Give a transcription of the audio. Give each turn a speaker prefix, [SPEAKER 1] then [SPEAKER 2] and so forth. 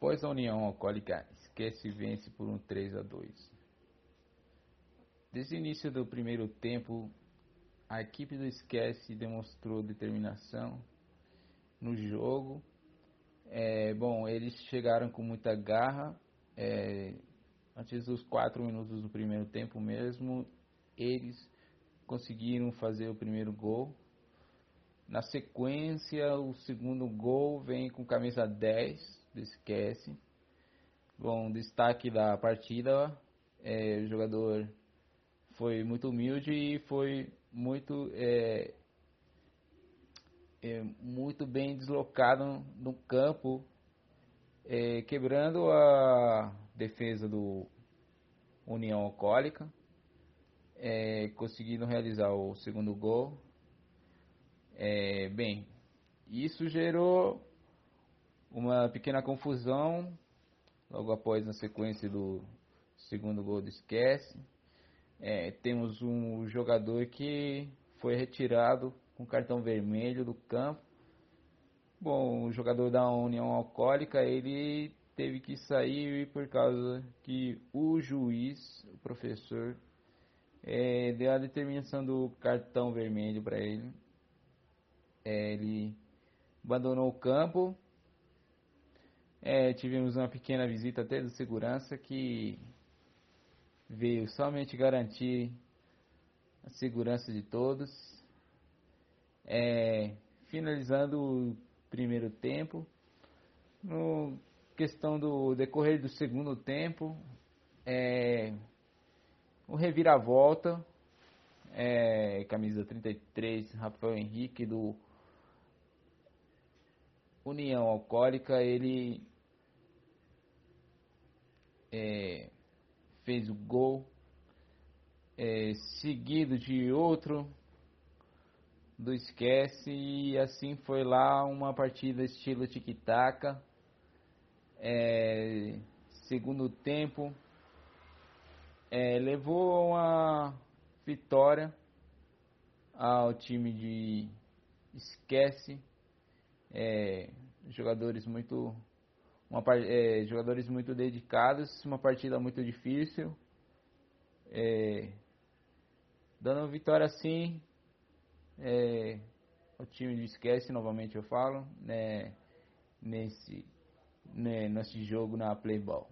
[SPEAKER 1] Após a União Alcoólica, esquece vence por um 3 a 2. Desde o início do primeiro tempo, a equipe do Esquece demonstrou determinação no jogo. É, bom, eles chegaram com muita garra. É, antes dos quatro minutos do primeiro tempo mesmo, eles conseguiram fazer o primeiro gol. Na sequência, o segundo gol vem com camisa 10 do Esquece. Bom, destaque da partida, é, o jogador foi muito humilde e foi muito é, é, muito bem deslocado no campo, é, quebrando a defesa do União Alcoólica, é, conseguindo realizar o segundo gol. É, bem, isso gerou uma pequena confusão logo após na sequência do segundo gol do Esquece. É, temos um jogador que foi retirado com cartão vermelho do campo. Bom, o jogador da União Alcoólica, ele teve que sair por causa que o juiz, o professor, é, deu a determinação do cartão vermelho para ele. É, ele abandonou o campo. É, tivemos uma pequena visita até do segurança que veio somente garantir a segurança de todos. É, finalizando o primeiro tempo, no questão do decorrer do segundo tempo, é, o reviravolta, é, camisa 33, Rafael Henrique do União Alcoólica, ele é, fez o gol, é, seguido de outro do Esquece, e assim foi lá uma partida estilo tic-tac. É, segundo tempo, é, levou uma vitória ao time de Esquece. É, jogadores muito uma, é, jogadores muito dedicados, uma partida muito difícil. É, dando vitória assim, é, o time esquece, novamente eu falo, né, nesse, né, nesse jogo na Playball.